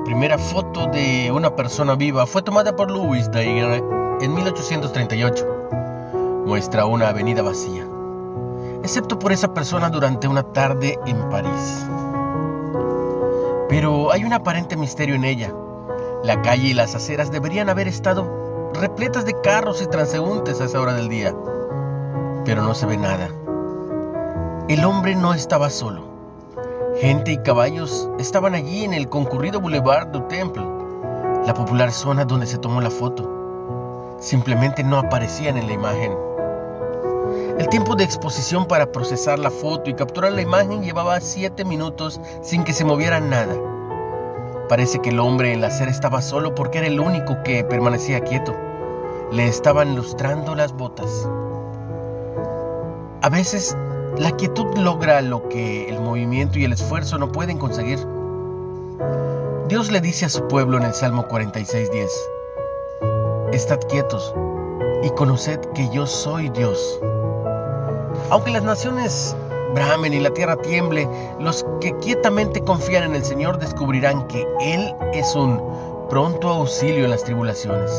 primera foto de una persona viva fue tomada por Louis Daguerre en 1838. Muestra una avenida vacía, excepto por esa persona durante una tarde en París. Pero hay un aparente misterio en ella. La calle y las aceras deberían haber estado repletas de carros y transeúntes a esa hora del día, pero no se ve nada. El hombre no estaba solo. Gente y caballos estaban allí en el concurrido Boulevard du Temple, la popular zona donde se tomó la foto. Simplemente no aparecían en la imagen. El tiempo de exposición para procesar la foto y capturar la imagen llevaba siete minutos sin que se moviera nada. Parece que el hombre en la acera estaba solo porque era el único que permanecía quieto. Le estaban lustrando las botas. A veces la quietud logra lo que el movimiento y el esfuerzo no pueden conseguir. Dios le dice a su pueblo en el Salmo 46:10, Estad quietos y conoced que yo soy Dios. Aunque las naciones bramen y la tierra tiemble, los que quietamente confían en el Señor descubrirán que Él es un pronto auxilio en las tribulaciones.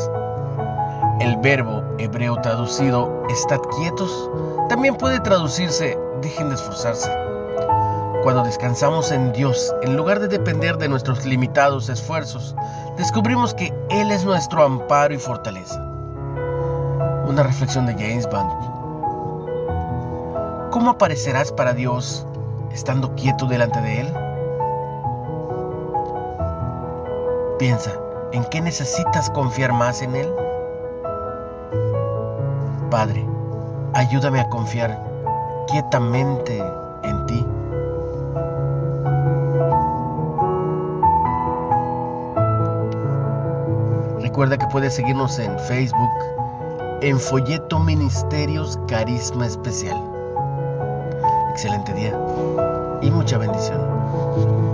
El verbo hebreo traducido estad quietos también puede traducirse dejen de esforzarse. Cuando descansamos en Dios, en lugar de depender de nuestros limitados esfuerzos, descubrimos que Él es nuestro amparo y fortaleza. Una reflexión de James Bond. ¿Cómo aparecerás para Dios estando quieto delante de Él? Piensa, ¿en qué necesitas confiar más en Él? Padre, ayúdame a confiar quietamente en ti. Recuerda que puedes seguirnos en Facebook en Folleto Ministerios Carisma Especial. Excelente día y mucha bendición.